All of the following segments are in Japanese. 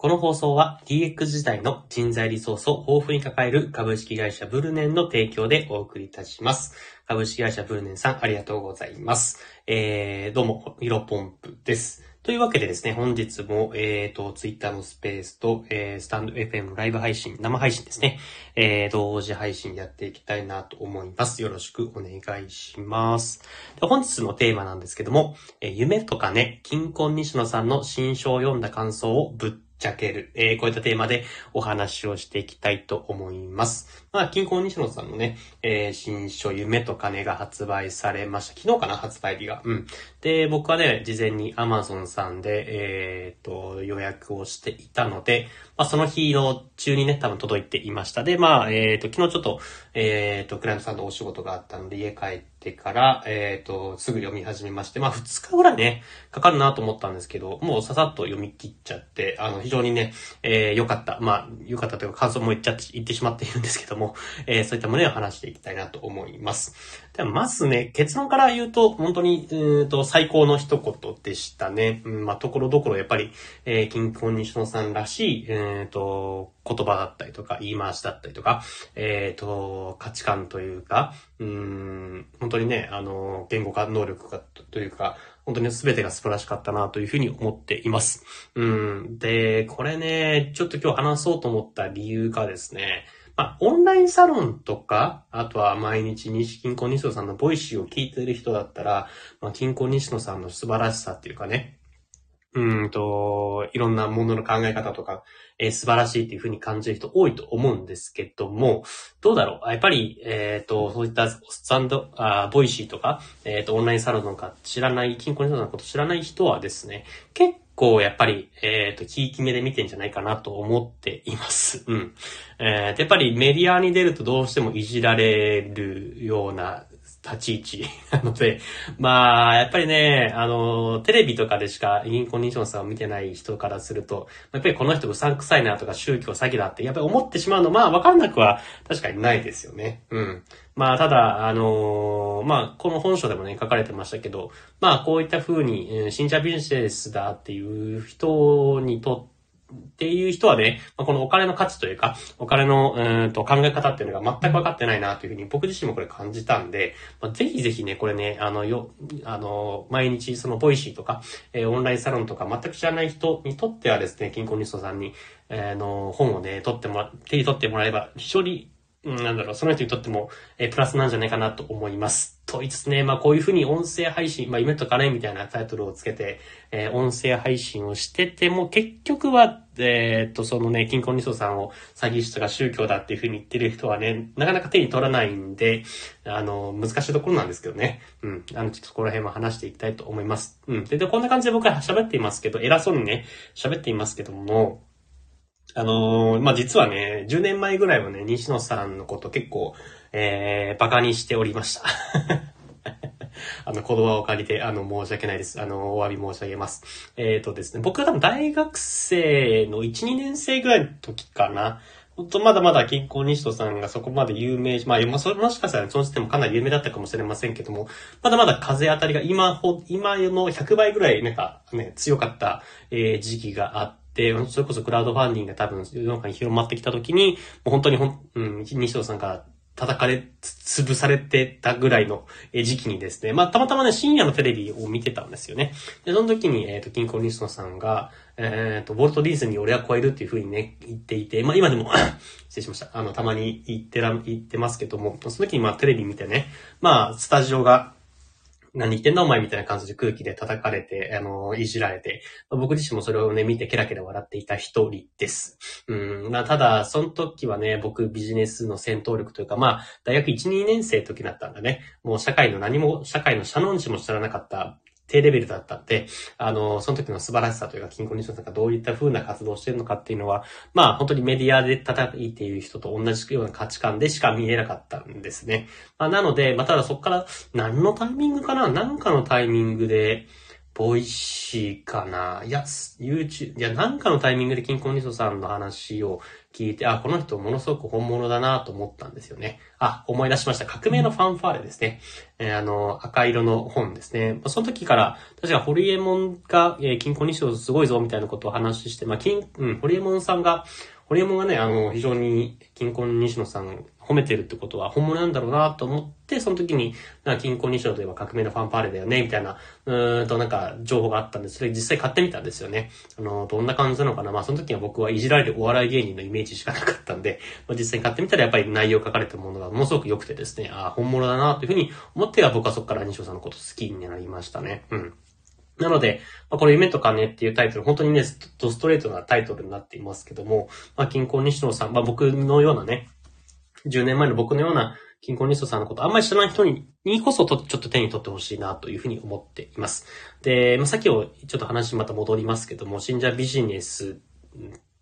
この放送は DX 時代の人材リソースを豊富に抱える株式会社ブルネンの提供でお送りいたします。株式会社ブルネンさんありがとうございます。えー、どうも、ヒロポンプです。というわけでですね、本日も、え、ー、と、ツイッターのスペースと、えー、スタンド FM ライブ配信、生配信ですね、えー、同時配信やっていきたいなと思います。よろしくお願いします。本日のテーマなんですけども、えー、夢とかね、金婚西野さんの新書を読んだ感想をぶっちゃける、えー、こういったテーマでお話をしていきたいと思います。まあ、近郊西野さんのね、えー、新書夢と金が発売されました。昨日かな発売日が。うん。で、僕はね、事前に Amazon さんで、えー、と、予約をしていたので、まあ、その日の中にね、多分届いていました。で、まあ、えー、と、昨日ちょっと、えー、と、クライアントさんのお仕事があったので、家帰ってから、えー、と、すぐ読み始めまして、まあ、2日ぐらいね、かかるなと思ったんですけど、もうささっと読み切っちゃって、あの、非常にね、えー、良かった。まあ、良かったというか感想も言っちゃって、言ってしまっているんですけども、えー、そういったものを話していきたいなと思います。では、まずね、結論から言うと、本当に、うんと、最高の一言でしたね。うん、まあ、ところどころやっぱり、えー、金婚西野さんらしい、えっ、ー、と、言葉だったりとか、言い回しだったりとか、えっ、ー、と、価値観というか、うん、本当にね、あの、言語化能力がというか、本当に全てが素晴らしかったなというふうに思っています。うん。で、これね、ちょっと今日話そうと思った理由がですね、まあ、オンラインサロンとか、あとは毎日西キンコン西野さんの Voicy を聞いてる人だったら、まあ、キンコン西野さんの素晴らしさっていうかね、うんと、いろんなものの考え方とか、えー、素晴らしいっていうふうに感じる人多いと思うんですけども、どうだろう？やっぱり、えっ、ー、と、そういったスタンド、あ Voicyとか、えっ、ー、と、オンラインサロンとか知らない、キンコン西野さんのこと知らない人はですね、結構やっぱり、えっ、と、キーキめで見てんじゃないかなと思っています。うん。えー、やっぱりメディアに出るとどうしてもいじられるような立ち位置 なので、まあ、やっぱりね、あの、テレビとかでしか銀行認証さんを見てない人からすると、やっぱりこの人うさんくさいなとか宗教詐欺だって、やっぱり思ってしまうの、まあ、わかんなくは確かにないですよね。うん。まあ、ただ、あのー、まあ、この本書でもね、書かれてましたけど、まあ、こういった風に、信者ビジネスだっていう人にとって、っていう人はね、ま、このお金の価値というか、お金の、うんと考え方っていうのが全く分かってないなというふうに僕自身もこれ感じたんで、まあ、ぜひぜひね、これね、あの、よ、あの、毎日その Voicyとか、えー、オンラインサロンとか全く知らない人にとってはですね、キンコン西野さんの、えー、の、本をね、取ってもら、手に取ってもらえば、非常に、なんだろう、その人にとっても、えー、プラスなんじゃないかなと思います。と言いつつね、まあこういうふうに音声配信、まあ夢とかね、みたいなタイトルをつけて、えー、音声配信をしてても、結局は、えー、っと、そのね、金婚理想さんを詐欺師とか宗教だっていうふうに言ってる人はね、なかなか手に取らないんで、あの、難しいところなんですけどね。うん。あの、ちょっとそこら辺も話していきたいと思います。うん。で、でこんな感じで僕は喋っていますけど、偉そうにね、喋っていますけども、あのー、まあ、実はね、10年前ぐらいはね、西野さんのこと結構、えー、バカにしておりました。あの、言葉を借りて、あの、申し訳ないです。あの、お詫び申し上げます。えっ、ー、とですね、僕が多分大学生の1、2年生ぐらいの時かな。ほんと、まだまだ銀行西野さんがそこまで有名、まあ、もしかしたらその時点もかなり有名だったかもしれませんけども、まだまだ風当たりが今ほ、今の100倍ぐらい、なんかね、強かった、えー、時期があっ、、それこそクラウドファンディングが多分世の中に広まってきた時に、もう本当にほん、うん、西野さんが叩かれ、潰されてたぐらいの時期にですね、まあ、たまたまね、深夜のテレビを見てたんですよね。で、その時に、えっ、ー、と、銀行西野さんが、えっ、ー、と、ボルト・ディーズに俺は超えるっていう風にね、言っていて、まあ、今でも 失礼しました。あの、たまに言ってら、言ってますけども、その時にまあ、テレビ見てね、まあ、スタジオが、何言ってんだお前みたいな感じで空気で叩かれて、あの、いじられて、僕自身もそれをね、見てケラケラ笑っていた一人です。うん、まあ、ただ、その時はね、僕ビジネスの戦闘力というか、まあ、大学1、2年生の時だったんだね。もう社会の何も、社会の社の字も知らなかった低レベルだったんで、あの、その時の素晴らしさというか、金庫西野さんがどういった風な活動をしてるのかっていうのは、まあ、本当にメディアで叩いている人と同じような価値観でしか見えなかったんですね。まあ、なので、まあ、ただそこから、何のタイミングかな？何かのタイミングで、 Voicyかな？いや、YouTube、いや、なんかのタイミングでキンコン西野さんの話を聞いて、あ、この人ものすごく本物だなと思ったんですよね。あ、思い出しました。革命のファンファーレですね。えー、あの、赤色の本ですね。その時から、確かホリエモンが、えー、キンコン西野すごいぞみたいなことを話して、まあ、金、うん、ホリエモンさんが、ホリエモンがね、あの、非常に、金婚西野さん褒めてるってことは本物なんだろうなと思って、その時に、な金婚西野といえば革命のファンパーレだよね、みたいな、うーんとなんか情報があったんで、それ実際買ってみたんですよね。あの、どんな感じなのかな。まあその時は僕はいじられるお笑い芸人のイメージしかなかったんで、まあ、実際に買ってみたらやっぱり内容書かれたものがものすごく良くてですね、ああ、本物だなというふうに思って僕はそこから西野さんのこと好きになりましたね。うん。なので、まあ、これ夢と金っていうタイトル、本当にね、ドストレートなタイトルになっていますけども、まあ、金婚西野さん、まあ、僕のようなね、10年前の僕のような金婚西野さんのことあんまり知らない人ににこそとちょっと手に取ってほしいなというふうに思っています。で、まあ、さっきをちょっと話また戻りますけども、信者ビジネス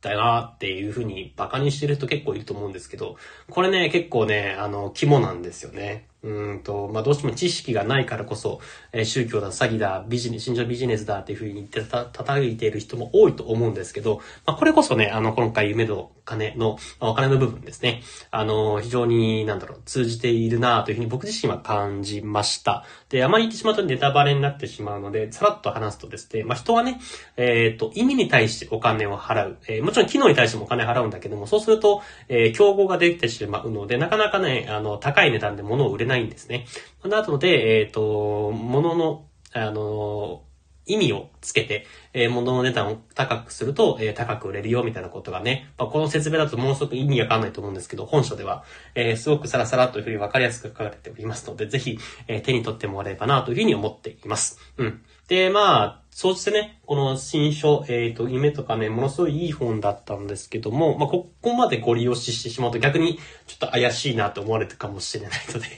だなっていうふうに馬鹿にしてる人結構いると思うんですけど、これね、結構ね、あの、肝なんですよね。うんと、まあ、どうしても知識がないからこそ、えー、宗教だ、詐欺だ、ビジネス、信条ビジネスだっていうふうに言ってた、叩いている人も多いと思うんですけど、まあ、これこそね、あの、今回夢の金の、お金の部分ですね。あの、非常に、なんだろう、通じているなというふうに僕自身は感じました。で、あまり言ってしまうとネタバレになってしまうので、さらっと話すとですね、まあ、人はね、えっ、ー、と、意味に対してお金を払う。えー、もちろん機能に対してもお金払うんだけども、そうすると、えー、競合ができてしまうので、なかなかね、あの、高い値段で物を売れないんですね。なので、えっ、ー、と、物の、あの、意味をつけて、えー、物の値段を高くすると、えー、高く売れるよ、みたいなことがね、まあ、この説明だとものすごく意味わかんないと思うんですけど、本書では、えー、すごくサラサラというふうにわかりやすく書かれておりますので、ぜひ、え手に取ってもらえればな、というふうに思っています。うん。で、まあ、そうしてね、この新書、えっ、と、夢とかね、ものすごいいい本だったんですけども、まあ、ここまでご利用ししてしまうと逆にちょっと怪しいなと思われてるかもしれないので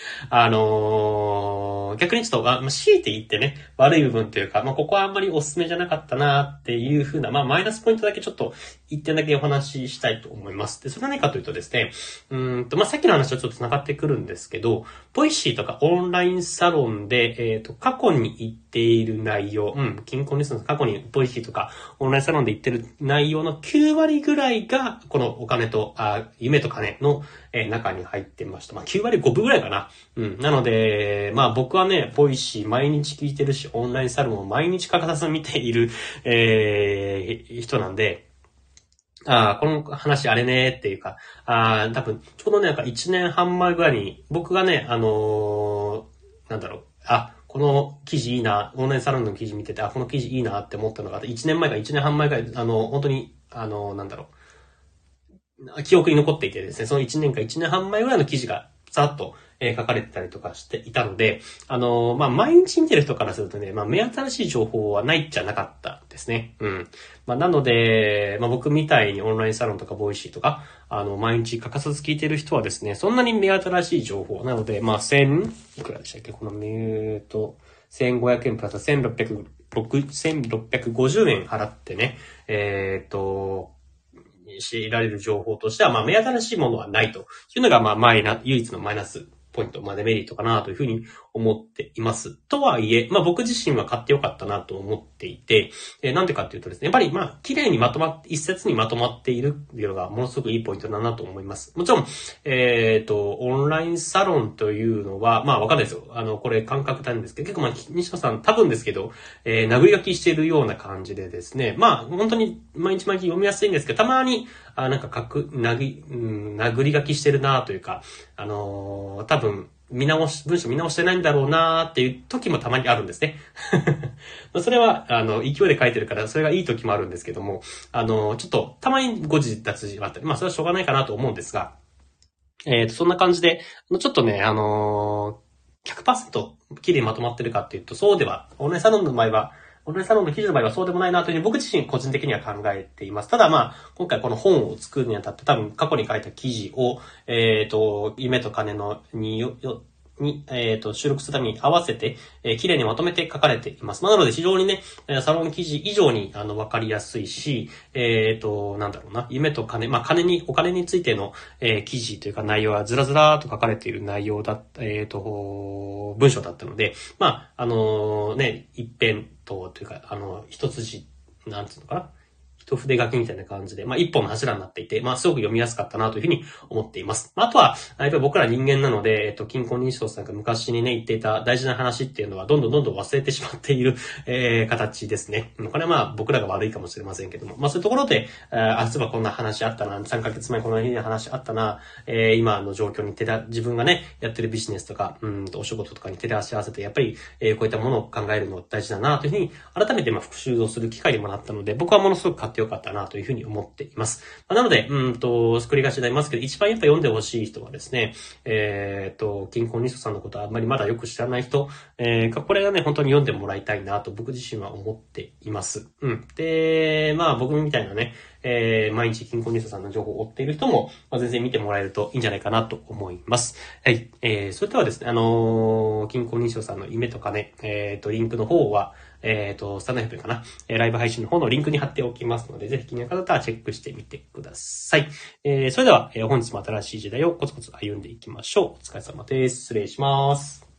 あのー、逆にちょっと、まあ、強いて言ってね、悪い部分というか、まあ、ここはあんまりお勧めじゃなかったなっていうふうな、まあ、マイナスポイントだけちょっと一点だけお話ししたいと思います。で、それは何かというとですね、うんと、まあ、さっきの話とちょっと繋がってくるんですけど、 Voicyとかオンラインサロンで、えっ、ー、と、過去に言っている内容、うん、キンコン西野の過去に Voicyとかオンラインサロンで言ってる内容の9割ぐらいが、このお金と、あ『夢と金』の、えー、中に入ってました。まあ、9割5分ぐらいかな。うん。なので、まあ僕ははね、 Voicy毎日聞いてるし、オンラインサロンを毎日欠かさず見ている、えー、人なんで、ああ、この話あれねっていうか、ああ、多分、ちょうどね、なんか1年半前ぐらいに、僕がね、あのー、なんだろう、あ、この記事いいな、オンラインサロンの記事見てて、あ、この記事いいなって思ったのが、1年前か1年半前ぐらい、あの、本当に、あの、なんだろう、記憶に残っていてですね、その1年か1年半前ぐらいの記事が、ざっと、えー、書かれてたりとかしていたので、あのー、まあ、毎日見てる人からするとね、まあ、目新しい情報はないっちゃなかったですね。うん。まあ、なので、まあ、僕みたいにオンラインサロンとか Voicyとか、あの、毎日欠かさず聞いてる人はですね、そんなに目新しい情報なので、まあ、千、いくらでしたっけ？この夢と、1500円プラス1600、1650円払ってね、えっ、ー、と、知られる情報としては、まあ、目新しいものはないというのが、まあ、マイナ、唯一のマイナスポイント、まあデメリットかなというふうに思っています。とはいえ、まあ僕自身は買ってよかったなと思っていて、えー、なんでかっていうとですね、やっぱりまあ綺麗にまとまって、一節にまとまっているっていうのがものすごくいいポイントだなと思います。もちろん、えっ、ー、と、オンラインサロンというのは、まあわかんないですよ。あの、これ感覚なんですけど、結構まあ西野さん多分ですけど、えー、殴り書きしているような感じでですね、まあ本当に毎日毎日読みやすいんですけど、たまに、あなんか書く、なぎ、うん、殴り書きしてるなというか、あのー、多分、見直し、文章見直してないんだろうなーっていう時もたまにあるんですね。それは、あの、勢いで書いてるから、それがいい時もあるんですけども、あの、ちょっと、たまに誤字脱字があったり、まあ、それはしょうがないかなと思うんですが、えっ、ー、と、そんな感じで、ちょっとね、あのー、100%綺麗にまとまってるかっていうと、そうでは、オンラインサロンの場合は、オンラインサロンの記事の場合はそうでもないなというふうに僕自身個人的には考えています。ただまあ、今回この本を作るにあたって多分過去に書いた記事を、えっ、ー、と、夢と金のによ、よ、に、えっ、と、収録するために合わせて、えー綺麗にまとめて書かれています。まあ、なので非常にね、サロン記事以上に、あの、わかりやすいし、えっ、と、なんだろうな、夢と金、まあ、金に、お金についての、えー記事というか内容はずらずらと書かれている内容だった、えっ、と、文章だったので、まあ、あのね、一辺と、というか、あの、一筋、なんつうのかな一筆書きみたいな感じで、まあ、一本の柱になっていて、まあ、すごく読みやすかったなというふうに思っています。まあ、あとは、やっぱり僕ら人間なので、えっと、金婚認証さんが昔にね、言っていた大事な話っていうのは、どんどんどんどん忘れてしまっている、えー、形ですね。これはまあ、僕らが悪いかもしれませんけども、まあ、そういうところで、えー、あ、そういえばこんな話あったな、3ヶ月前こんな話あったな、えー、今の状況に手だ、自分がね、やってるビジネスとか、うんと、お仕事とかに手で足合わせて、やっぱり、えー、こういったものを考えるの大事だなというふうに、改めてまあ復習をする機会にもなったので、僕はものすごくってよかったなというふうに思っています。まなので、うんと、繰り返しになりますけど、一番やっぱ読んでほしい人はですね、えっ、と、金婚ニストさんのことはあんまりまだよく知らない人、えー、これがね、本当に読んでもらいたいなと僕自身は思っています。うん。で、まあ僕みたいなね、えー、毎日金婚ニストさんの情報を追っている人も、まあ、全然見てもらえるといいんじゃないかなと思います。はい。えー、それではですね、あのー、金婚認証さんの夢とかね、えっ、と、リンクの方は、えっ、と、スタンド FM かな、えーライブ配信の方のリンクに貼っておきますので、ぜひ気になる方はチェックしてみてください。えー、それでは、えー本日も新しい時代をコツコツ歩んでいきましょう。お疲れ様です。失礼します。